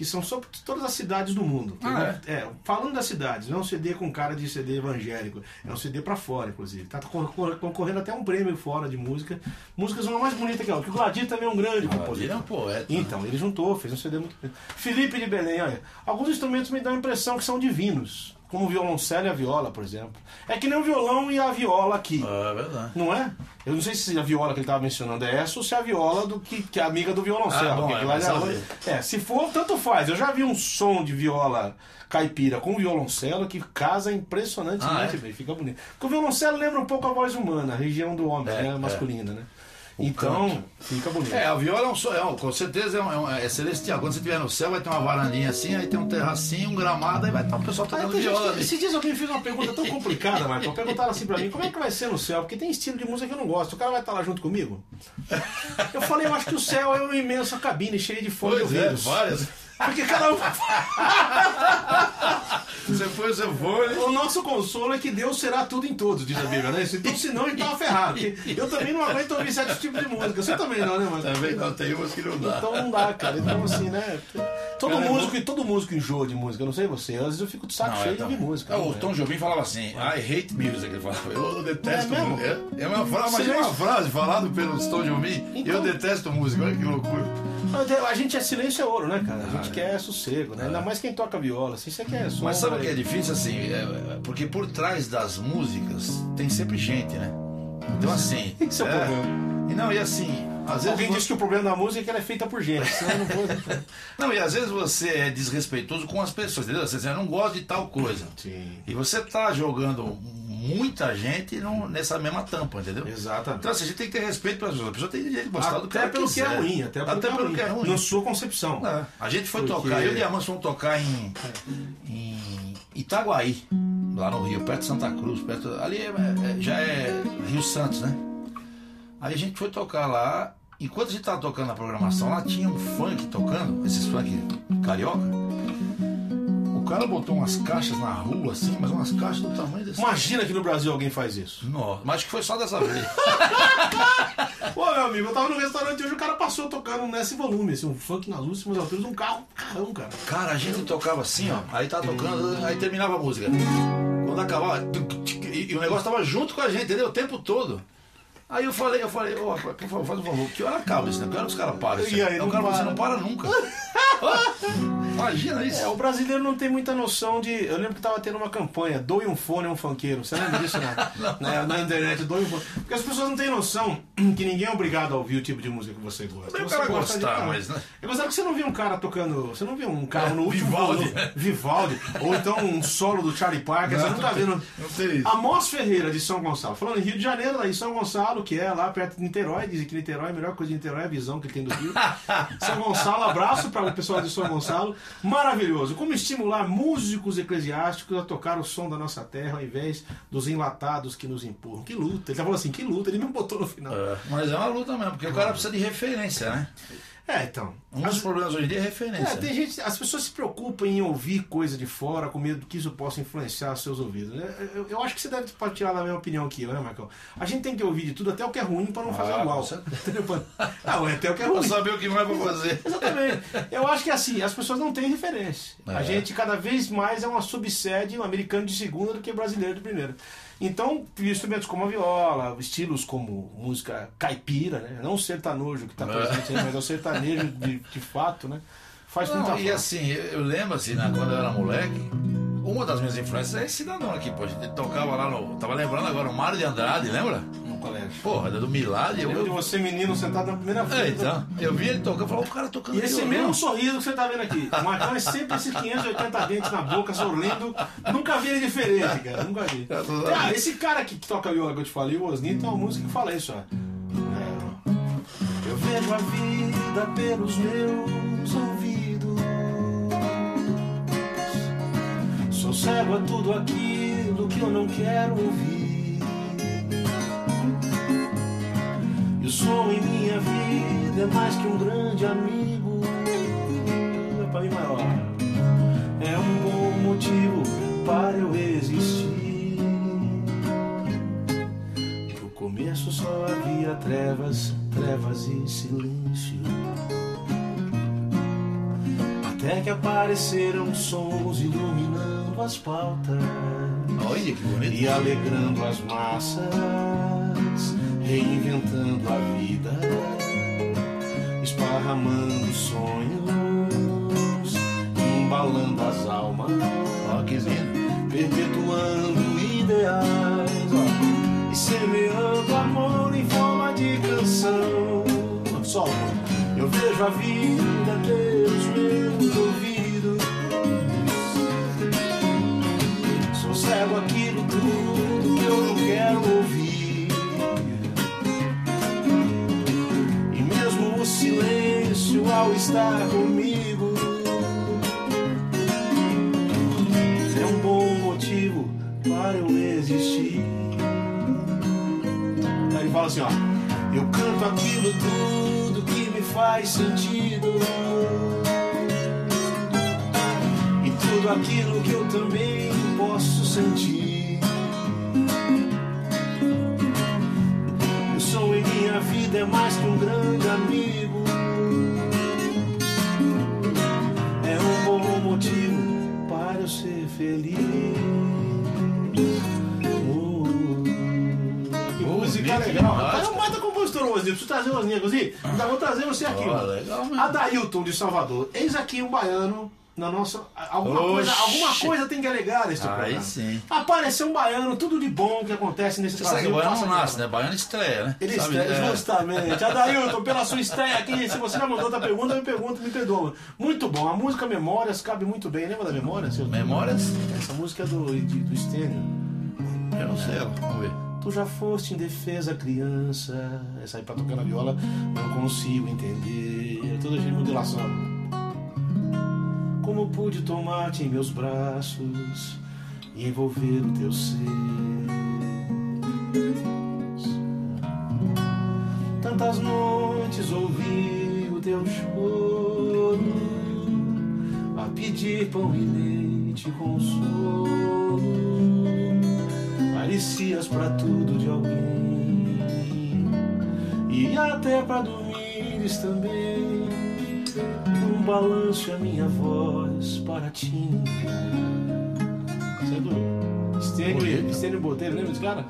que são sobre todas as cidades do mundo. Ah, é? falando das cidades, não é um CD com cara de CD evangélico, é um CD pra fora, inclusive. Tá concor- concorrendo até um prêmio fora de música. Músicas uma mais bonita que a outra, porque o Gladir também é um grande Ele é compositor. um poeta. Então, ele juntou, fez um CD muito. Felipe de Belém, olha. Alguns instrumentos me dão a impressão que são divinos. Como o violoncelo e a viola, por exemplo. É que nem o violão e a viola aqui. É verdade. Não é? Eu não sei se a viola que ele estava mencionando é essa ou se é a viola do que, que é amiga do violoncelo. Ah, bom, é, lá já- saber. é, se for, tanto faz. Eu já vi um som de viola caipira com violoncelo que casa impressionantemente Ah, é? bem, fica bonito. Porque o violoncelo lembra um pouco a voz humana, a região do homem, É, né, é. masculina, né? Então, canto. fica bonito. É, a viola é um som, é com certeza é, um, é, um- é celestial. Quando você estiver no céu, vai ter uma varandinha assim, aí tem um terracinho, um gramado, aí vai estar o pessoal tocando gente viola ali. esses dias alguém fez uma pergunta tão complicada, Marco. Perguntaram assim pra mim, como é que vai ser no céu? Porque tem estilo de música que eu não gosto. O cara vai estar lá junto comigo? Eu falei, eu acho que o céu é uma imensa cabine cheia de fone de Pois é, ouvidos. várias. Porque cada um... Você foi, você foi. O nosso consolo é que Deus será tudo em todos, diz a Bíblia, né? Então, senão, ele tava ferrado. Eu também não aguento ouvir certos tipos de música. Você também não, né, mano? Também não, tem umas que não dá. Então não dá, cara. Então, assim, né? Todo Cara, músico, e todo músico enjoa de música. Eu não sei você, às vezes eu fico de saco Não, cheio é de ouvir música. Não o é? Tom Jobim falava assim, I hate music, ele falava, eu detesto É música. É, é uma frase, imagina vê- uma frase falada pelo Tom Jobim, Então- eu detesto música, olha que loucura. Mas A gente é silêncio é ouro, né, cara? A gente quer sossego, né? Ainda mais quem toca viola, assim, você quer som. Mas sabe o que é difícil assim? É, é, porque por trás das músicas tem sempre gente, né? Então assim. *laughs* Esse é o problema. E não, e assim, às vezes. Alguém vo- disse que o problema da música é que ela é feita por gente. Não vou... *laughs* Não, e às vezes você é desrespeitoso com as pessoas, entendeu? Você diz, não gosto de tal coisa. Sim. E você tá jogando muita gente num- nessa mesma tampa, entendeu? Exatamente. Então assim, a gente tem que ter respeito pelas pessoas. A pessoa tem direito de gostar do que Até pelo que é quiser. ruim, até pelo, pelo que é ruim. Na sua concepção. É. A gente foi Porque- tocar, eu e Diamantes fomos tocar em, em Itaguaí, lá no Rio, perto de Santa Cruz, perto. Ali é- é- já é Rio Santos, né? Aí a gente foi tocar lá, enquanto a gente tava tocando na programação, lá tinha um funk tocando, esses funk carioca. O cara botou umas caixas na rua, assim, mas umas caixas do tamanho desse. Imagina que no Brasil alguém faz isso. Nossa, mas acho que foi só dessa vez. *laughs* Pô, meu amigo, eu tava no restaurante hoje, o cara passou tocando nesse volume, assim, um funk nas últimas alturas, um carro, carrão, cara. Cara, a gente tocava assim, ó. Aí tava tocando, aí terminava a música. Quando acabava, e o negócio tava junto com a gente, entendeu? O tempo todo. Aí eu falei, eu falei, ô rapaz, por favor, faz um favor, que hora acaba isso, né? Que hora os caras param? Isso aí, Aí não o cara falou, você para. não para nunca. *laughs* Imagina isso. É, o brasileiro não tem muita noção de. Eu lembro que tava tendo uma campanha, doe um fone a um funkeiro. Você lembra disso, *laughs* né? na, na internet, doe um fone. Porque as pessoas não têm noção *clears throat* que ninguém é obrigado a ouvir o tipo de música que você gosta. Também o Você cara gosta gostar, mas, né? Eu gostava que você não via um cara tocando. Você não via um carro É, no último Vivaldi. volume. Vivaldi. Ou então um solo do Charlie Parker. você Não, não tá não tem- vendo. não tem isso. Amos Ferreira, de São Gonçalo. Falando em Rio de Janeiro, lá em São Gonçalo, que é lá perto de Niterói. Dizem que Niterói, a melhor coisa de Niterói é a visão que tem do Rio. *laughs* São Gonçalo, abraço para o pessoal de São Gonçalo. Maravilhoso. Como estimular músicos eclesiásticos a tocar o som da nossa terra ao invés dos enlatados que nos empurram. Que luta. Ele tá falando assim, que luta. Ele me botou no final. É, mas é uma luta mesmo, porque o cara precisa de referência, né? É, então. Um dos problemas hoje em dia é referência. É, tem gente, as pessoas se preocupam em ouvir coisa de fora com medo que isso possa influenciar seus ouvidos. né? Eu, eu acho que você deve partilhar da mesma opinião que eu, né, Marcão? A gente tem que ouvir de tudo, até o que é ruim, para não fazer Ah, igual. certeza. *laughs* Entendeu? Não, até o que é Pra ruim. saber o que mais vai fazer. *laughs* Exatamente. Eu acho que assim, as pessoas não têm referência. A É. gente cada vez mais é uma subsede, um americano de segunda do que brasileiro de primeira. Então, instrumentos como a viola, estilos como música caipira, né? Não o sertanojo que está É. presente aí, mas é o sertanejo de, de fato, né? Faz muita Não, e falta. assim, eu, lembro assim, né, quando eu era moleque, uma das minhas influências é esse cidadão aqui, pô. A gente tocava lá no. Tava lembrando agora o Mário de Andrade, lembra? Colégio. Porra, do Milad. Eu, Lembro de eu, você, menino, sentado na primeira fila. é, então, eu vi ele tocando, eu falei, o cara tocando E esse mesmo sorriso que você tá vendo aqui. O Marcão é sempre esses 580 dentes na boca, sorrindo. Nunca vi ele diferente, cara. Nunca vi. É, Ah, esse cara aqui que toca viola que eu te falei, o Osni, tem uma música que fala isso, ó. É, Eu vejo a vida pelos meus ouvidos. Sou cego a tudo aquilo que eu não quero ouvir. Mais que um grande amigo. É pra mim maior. É um bom motivo para eu existir. No começo só havia trevas, trevas e silêncio. Até que apareceram sons iluminando as pautas Olha que bonito. e alegrando as massas, reinventando a vida, esparramando sonhos, embalando as almas. Ó, que lindo. perpetuando ideais ó, e semeando amor em forma de canção. Só eu vejo a vida pelos meus ouvidos. Sou cego aquilo estar comigo é um bom motivo para eu existir. Aí ele fala assim, ó. Eu canto aquilo tudo que me faz sentido. E tudo aquilo que eu também posso sentir. O som em minha vida é mais que um grande amigo. Eu ser feliz. Oh. Que música Bonito legal. Mas é um baita compositor, Osni. Preciso trazer o Osni, Osni. Ainda vou trazer você aqui. Ó, mano. legal mesmo. Adailton de Salvador. Eis aqui um baiano na nossa. Alguma, coisa, alguma coisa tem que alegar este Aí programa. sim. Apareceu um baiano, tudo de bom que acontece nesse Você Brasil. baiano não nasce, né? Baiano estreia, né? Ele Sabe? estreia, É. justamente. Adailton, pela sua estreia aqui, se você já mandou outra pergunta, me pergunta, me perdoa. Muito bom. A música Memórias cabe muito bem. Lembra da Memórias? Memórias? Essa música é do, de- do Stênio. Eu não sei, vamos ver. Tu já foste indefesa criança. Essa aí pra tocar na viola, não consigo entender. É toda de modulação. Como pude tomar-te em meus braços e envolver o teu ser. Tantas noites ouvi o teu choro a pedir pão e leite consolo. Parecias pra tudo de alguém e até pra dormires também. Um balanço a minha voz para ti. Você é do. Estênio Botelho, lembra desse cara?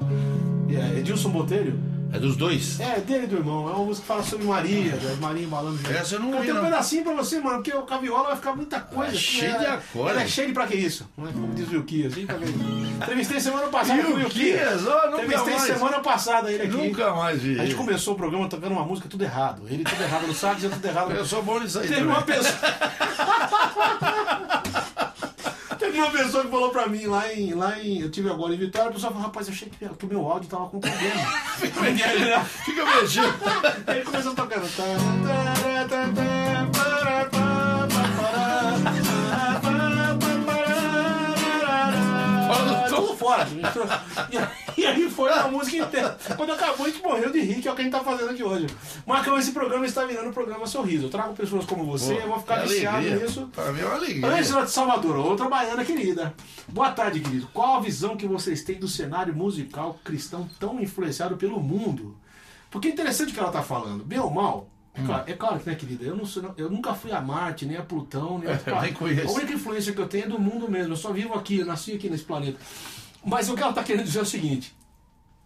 É, Edilson Botelho? É dos dois? É, dele do irmão. É uma música que fala sobre Maria? Maria embalando junto. Essa eu não Cantei um pedacinho pra você, mano, porque o caviola vai ficar muita coisa. É cheio de acorde. Ela é cheio de pra que isso? Não é como diz o Yukias, assim? *laughs* Entrevistei semana passada com o nunca Entrevistei semana passada ele aqui. Nunca mais vi. A gente começou o programa tocando uma música tudo errado. Ele tudo errado no sax, eu tudo errado no Eu sou bom nisso aí Teve uma pessoa. *laughs* Uma pessoa que falou pra mim lá em. Lá em eu tive agora em Vitória, a pessoa falou, rapaz, eu achei que, que o meu áudio tava com problema. *laughs* Fica mexendo. Ele começou tocando. Fora Tudo fora. E aí- foi uma música inteira. Quando acabou, a gente morreu de rir, que é o que a gente tá fazendo aqui hoje. Marcão, esse programa está virando o programa Sorriso. Eu trago pessoas como você, eu vou ficar viciado nisso. Pra mim é uma alegria. Ângela de Salvador, outra baiana querida. Boa tarde, querido. Qual a visão que vocês têm do cenário musical cristão tão influenciado pelo mundo? Porque é interessante o que ela está falando. Bem ou mal, é claro, é claro que, né, querida? Eu, não sou, não- eu nunca fui a Marte, nem a Plutão, nem a *laughs* Eu nem conheço. A única influência que eu tenho é do mundo mesmo. Eu só vivo aqui, eu nasci aqui nesse planeta. Mas o que ela está querendo dizer é o seguinte.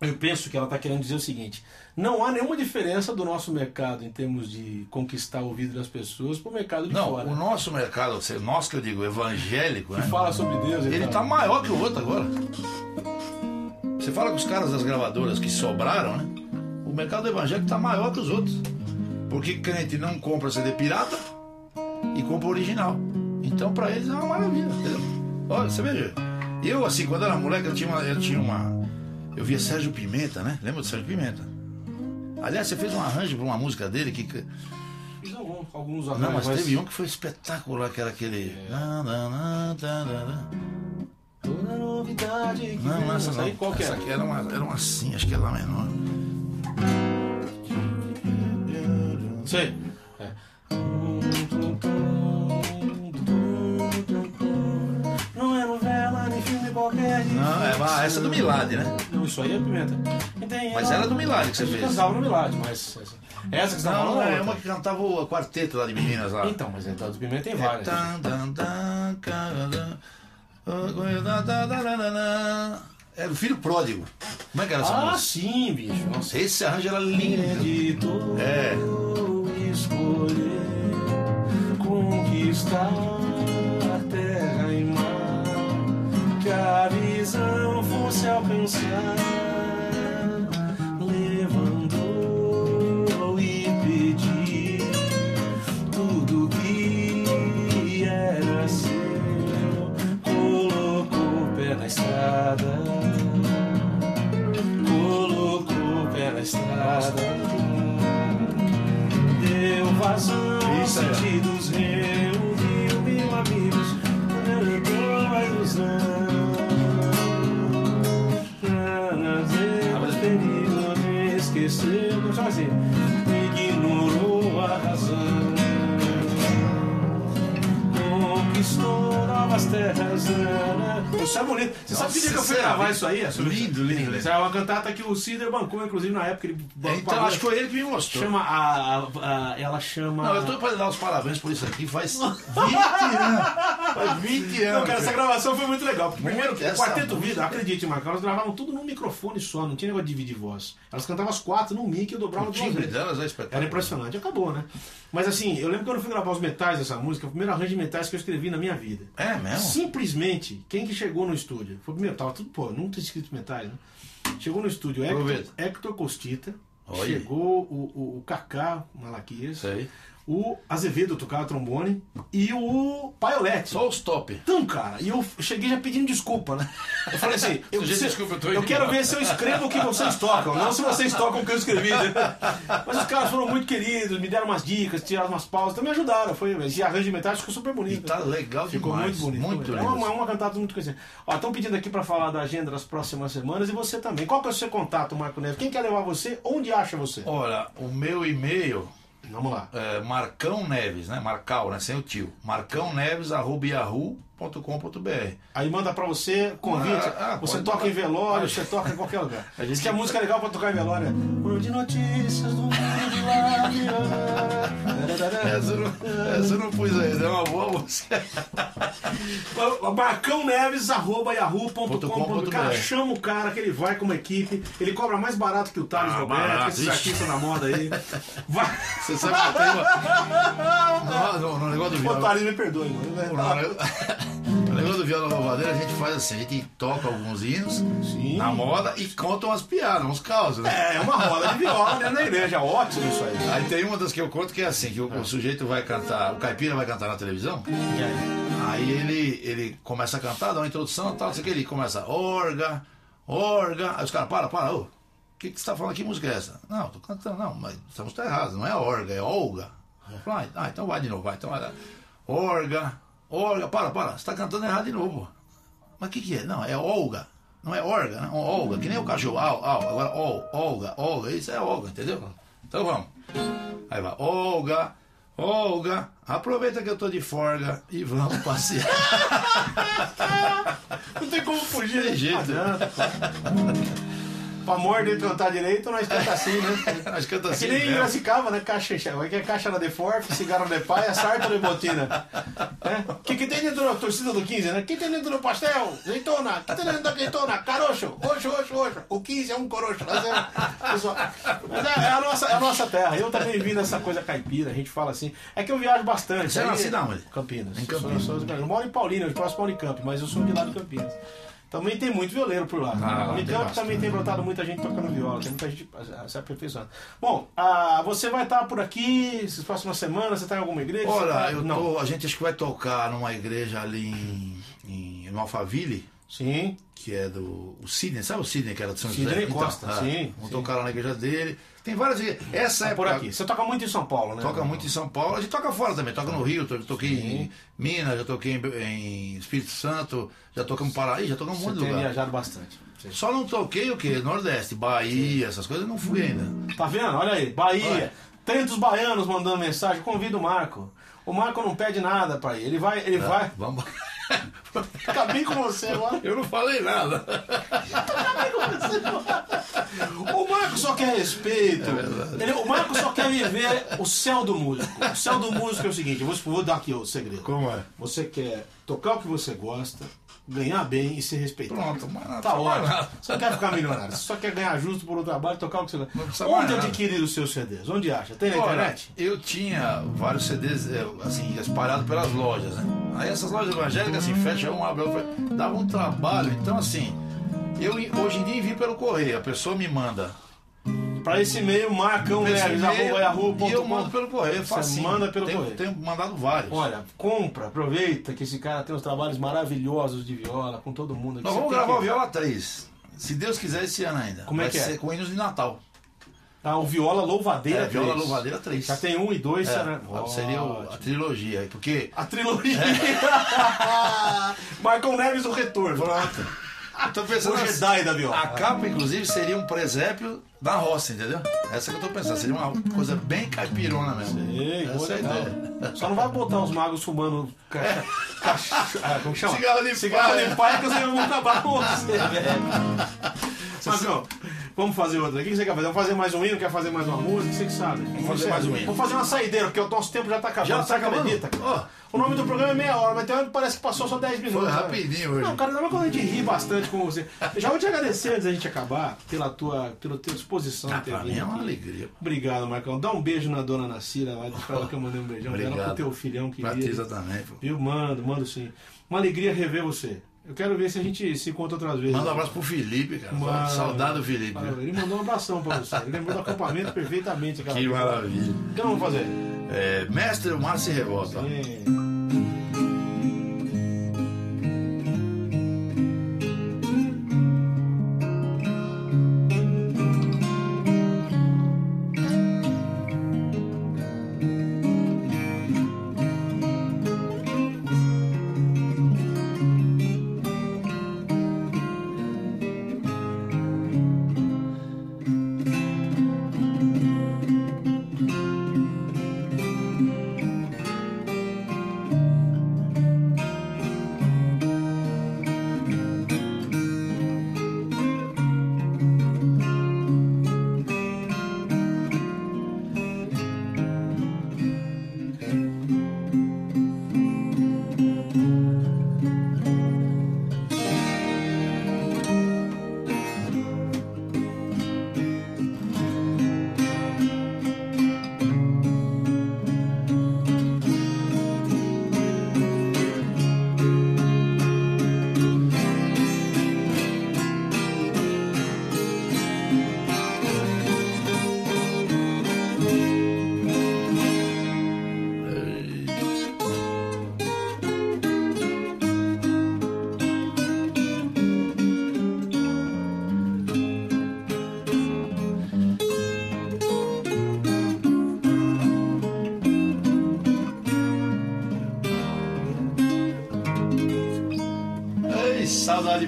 Eu penso que ela está querendo dizer o seguinte: não há nenhuma diferença do nosso mercado em termos de conquistar o ouvido das pessoas para o mercado de Não, fora. o nosso mercado, nós que eu digo, evangélico, né? que fala sobre Deus. e Ele tal. tá maior que o outro agora. Você fala com os caras das gravadoras que sobraram, né? O mercado evangélico tá maior que os outros. Porque crente não compra CD pirata e compra original. Então pra eles é uma maravilha, entendeu? Olha, você veja. Eu, assim, quando era moleque, eu tinha uma. Eu, tinha uma, eu via Sérgio Pimenta, né? Lembra do Sérgio Pimenta? Aliás, você fez um arranjo pra uma música dele que. Fiz alguns, alguns Não, mas arranjos, teve um que foi espetacular, que era aquele. Na. Toda novidade que Não, essa não. aí qual que essa é? aqui era uma, era uma assim, acho que é lá menor. Sei. É. Não é novela nem filme qualquer. Não, é, ah, essa é do Milad, né? Não, isso aí é pimenta. Mas ela- era do Milad que você fez. cantava no Milad, mas. Essa, que você tá Não, falando é outra. uma que cantava o quarteto lá de meninas lá. Então, mas então do pimenta tem É, várias. tan, tan, tan, Era o filho pródigo. Como é que era essa Ah, música? sim, bicho. Nossa. Esse arranjo era lindo. É. escolher conquistar terra e mar que a criança levantou e pediu estrada, deu vazão aos sentidos, reuniu mil amigos, levantou a ilusão. Mas perigo não só assim, ignorou a razão. Conquistou novas terras. né? Isso é bonito. Você sabe que dia que eu fui Nossa, gravar é isso aí? essa- lindo, lindo. Isso é uma cantata que o Cider bancou, inclusive na época ele bancou. Então, acho que foi ele que me mostrou. Chama a, a- a- Ela chama. Não, eu tô pra dar os parabéns por isso aqui faz *laughs* 20 anos. Faz 20 anos. Não, cara, essa gravação foi muito legal. Primeiro, Essa o Quarteto música- Vida, acredite, Marco, elas gravavam tudo num microfone só, não tinha negócio de dividir voz. Elas cantavam as quatro num mic e eu dobrava O timbre delas é espetacular. Era impressionante, acabou, né? Mas assim, eu lembro quando eu fui gravar os metais dessa música, o primeiro arranjo de metais que eu escrevi na minha vida. É mesmo? Simplesmente, quem que chegou no estúdio? Foi primeiro, tava tudo, pô, não tinha escrito metais, né? Chegou no estúdio Hector. Hector Costita, Olha. chegou o, o, o Kaká Malaquias. O Azevedo tocava trombone e o Paioletti. Só os top. Então, cara, e eu cheguei já pedindo desculpa, né? Eu falei assim, *laughs* eu, se- desculpa, eu eu quero ver se eu escrevo o que vocês tocam, não se vocês tocam o que eu escrevi. né? Mas os caras foram muito queridos, me deram umas dicas, tiraram umas pausas, então me ajudaram. Foi, esse arranjo de metais ficou super bonito. E tá legal Ficou demais. muito bonito. Muito é uma, é uma cantada muito conhecida. Ó, estão pedindo aqui pra falar da agenda das próximas semanas e você também. Qual que é o seu contato, Marco Neves? Quem quer levar você? Onde acha você? Olha, o meu e-mail Vamos lá. é Marcão Neves, né? Marcal, né? Sem o tio. Marcão Neves, arroba yahoo.com.br. Aí manda pra você convite. Ah, ah, você toca mandar. em velório, você toca em qualquer lugar. A gente- Diz que a música é legal pra tocar em velório. é de notícias do mundo. Essa não, essa não pus ainda, é uma boa música. Marcão Neves, arroba yahoo.com.br. .com.br. Cara, chama o cara que ele vai com uma equipe. Ele cobra mais barato que o Thales Ah, Roberto, barato, esses artistas na moda aí. Vai. Você sabe que eu tenho uma... no, no, no negócio do Ô, viola. Thales, me perdoe, mano. No negócio do viola louvadeira, a gente faz assim, a gente toca alguns hinos Sim. na moda e conta umas piadas, uns causos, né? É, é uma roda de viola dentro da igreja. Ótimo isso aí. Aí tem uma das que eu conto que é assim, que o, o sujeito vai cantar, o caipira vai cantar na televisão, E aí? aí ele, ele começa a cantar, dá uma introdução e tal, não sei o que, ele começa, orga, orga, aí os caras, para, para, ô, o que, que você tá falando, que música é essa? Não, tô cantando, não, mas essa música tá errada, não é orga, é olga. Falo, "Ah, Ah, então vai de novo, vai, então vai lá. Orga, orga, para, para, você tá cantando errado de novo. Mas o que que é? Não, é olga. Não é orga, não, olga, que nem o cachorro, au, au, agora ol, olga, olga, isso é olga, entendeu? Então vamos. Aí vai, Olga, Olga, aproveita que eu tô de folga e vamos passear. *laughs* Não tem como fugir Tem né? jeito. Pra morder e cantar direito, nós canta assim, né? *laughs* Nós canta É assim que nem em mesmo. Piracicaba, né? Caixa, é que é caixa na Deforf, cigarro de pai, sarta de botina. É? O que, que tem dentro da torcida do 15, né? O que tem dentro do pastel? Azeitona. O que tem dentro da azeitona? Caroxo. Oxo, oxo, oxo. O 15 é um coroxo. Mas é, pessoal, mas é, é a nossa, é a nossa terra. Eu também vim nessa coisa caipira, a gente fala assim. É que eu viajo bastante. Você é nascido aonde? Campinas. Em Eu sou- Campinas. Eu, sou, eu moro em Paulínia, eu faço Paulicamp, mas eu sou de lá de Campinas. Também tem muito violeiro por lá. Ah, Unicamp tem bastante. também tem brotado muita gente tocando viola, tem muita gente ah, se aperfeiçoando. Bom, ah, você vai estar por aqui essas próximas semanas? Você está em alguma igreja? Olha, tá- eu Não. tô, a gente acho que vai tocar numa igreja ali em, em, em Alphaville, Sim. que é do o Sidney, sabe o Sidney que era de São Sidney José? Costa, ah, sim, Vamos sim. tocar lá na igreja dele. Tem várias. Essa É é por aqui. Você toca muito em São Paulo, né? Toca muito em São Paulo, a gente toca fora também, toca no Rio, to- toquei em Minas, já toquei em, Espírito Santo, já tocamos em Paraí, já tocamos em um monte de lugar. viajado bastante. Você- Só não toquei o quê? Nordeste, Bahia, essas coisas não fui ainda. Tá vendo? Olha aí, Bahia. Olha. Tantos baianos mandando mensagem. Convida o Marco. O Marco não pede nada pra ir. Ele vai, ele vai. Vamos. Acabei com você agora. Eu não falei nada. O Marco só quer respeito. Ele- o Marco só quer viver o céu do músico. O céu do músico é o seguinte: eu vou, vou dar aqui o segredo. Como é? Você quer tocar o que você gosta, ganhar bem e ser respeitado. Pronto, mas não Tá ótimo. não quer ficar milionário, você só quer ganhar justo por um trabalho, tocar o que você gosta. Onde adquirir os seus CDs? Onde acha? Tem na Olha, internet? eu tinha vários CDs eh, assim, espalhados pelas lojas, né? Aí essas lojas evangélicas assim, fecha um, abre outro, dava um trabalho. Então, assim, Eu hoje em dia envio pelo correio, a pessoa me manda. Pra esse e-mail, Marcão Esse Neves, e-mail, arroba yahoo.com. E eu mando pelo correio, Você facinho. manda pelo tenho, correio. Tenho mandado vários. Olha, compra, aproveita que esse cara tem uns trabalhos maravilhosos de viola com todo mundo aqui. Nós vamos gravar o que- Viola 3. Se Deus quiser, esse ano ainda. Como é Vai que é? com hinos de Natal. Ah, o Viola Louvadeira É, Viola 3. Louvadeira 3. Já tem um e dois, É, será? seria o- a trilogia. aí, Porque. A trilogia. *laughs* *laughs* Marcão Neves, o retorno. Pronto. Eu tô pensando O assim, Jedi da viola. A capa, inclusive, seria um presépio da roça, entendeu? Essa que eu tô pensando. Seria uma coisa bem caipirona mesmo. Boa, Essa é a ideia. Só não vai botar os magos fumando cacha- ah, como chama? Cigarro de Cigarro de palha que vocês vão acabar com você, velho. Magão, vamos fazer outra. O que você quer fazer? Vamos fazer mais um hino? Quer fazer mais uma música? Você que sabe. Vamos fazer mais um hino. Vamos fazer uma saideira, porque o nosso tempo já tá acabando. Já tá acabando? acredita? Ó. O nome do programa é meia hora, mas tem hora que parece que passou só 10 minutos. Foi né? rapidinho hoje. Não, cara, não é quando a gente ri bastante com você. Já vou te agradecer antes da gente acabar pela tua, pela tua disposição. Ah, de pra mim é uma alegria. Obrigado, Marcão. Dá um beijo na dona Nacira lá, diz pra ela que eu mandei um beijão dela pro Obrigado. teu filhão Pra querido. Tisa também, pô. Viu? Mando, mando sim. Uma alegria rever você. Eu quero ver se a gente se encontra outras vezes. Manda um abraço pro Felipe, cara. Mano. Saudade do Felipe. Ele mandou um abração pra você. Ele lembrou do acampamento *laughs* perfeitamente. Aquela Que maravilha. O que nós vamos fazer? É, mestre, o mar se revolta. É.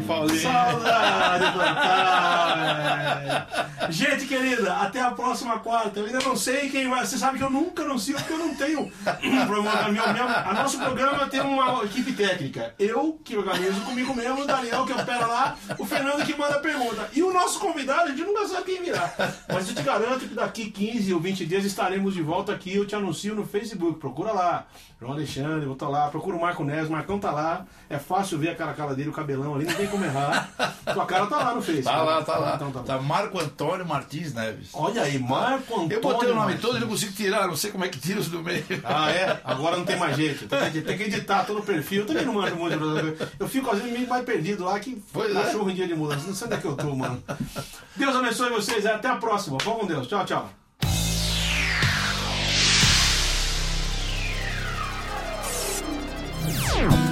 Paulinho. Saudade velho. Gente querida, até a próxima quarta. Eu ainda não sei quem vai. Você sabe que eu nunca anuncio porque eu não tenho. A, nosso programa tem uma equipe técnica. Eu que organizo comigo mesmo, o Daniel que opera lá, o Fernando que manda a pergunta. E o nosso convidado, a gente nunca sabe quem virá. Mas eu te garanto que daqui 15 ou 20 dias estaremos de volta aqui. Eu te anuncio no Facebook. Procura lá. João Alexandre, vou estar lá. Procura o Marco Neves. O Marcão tá lá. É fácil ver a cara, a cara dele, o cabelão ali. Não tem como errar. Tua cara tá lá no Facebook. Tá lá, tá lá. Então, tá. Tá Marco Antônio Martins Neves. Olha aí, Marco Antônio. Eu botei o nome Martins. todo e não consigo tirar, não sei como é que tira os do meio. Ah, é? Agora não tem mais jeito. Tem que, tem que editar todo o perfil. Eu também não manjo muito. Eu fico às vezes meio mais perdido lá que Pois é. cachorro em dia de mudança. Não sei onde é que eu tô, mano. Deus abençoe vocês. Até a próxima. Vamos com Deus. Tchau, tchau. Thank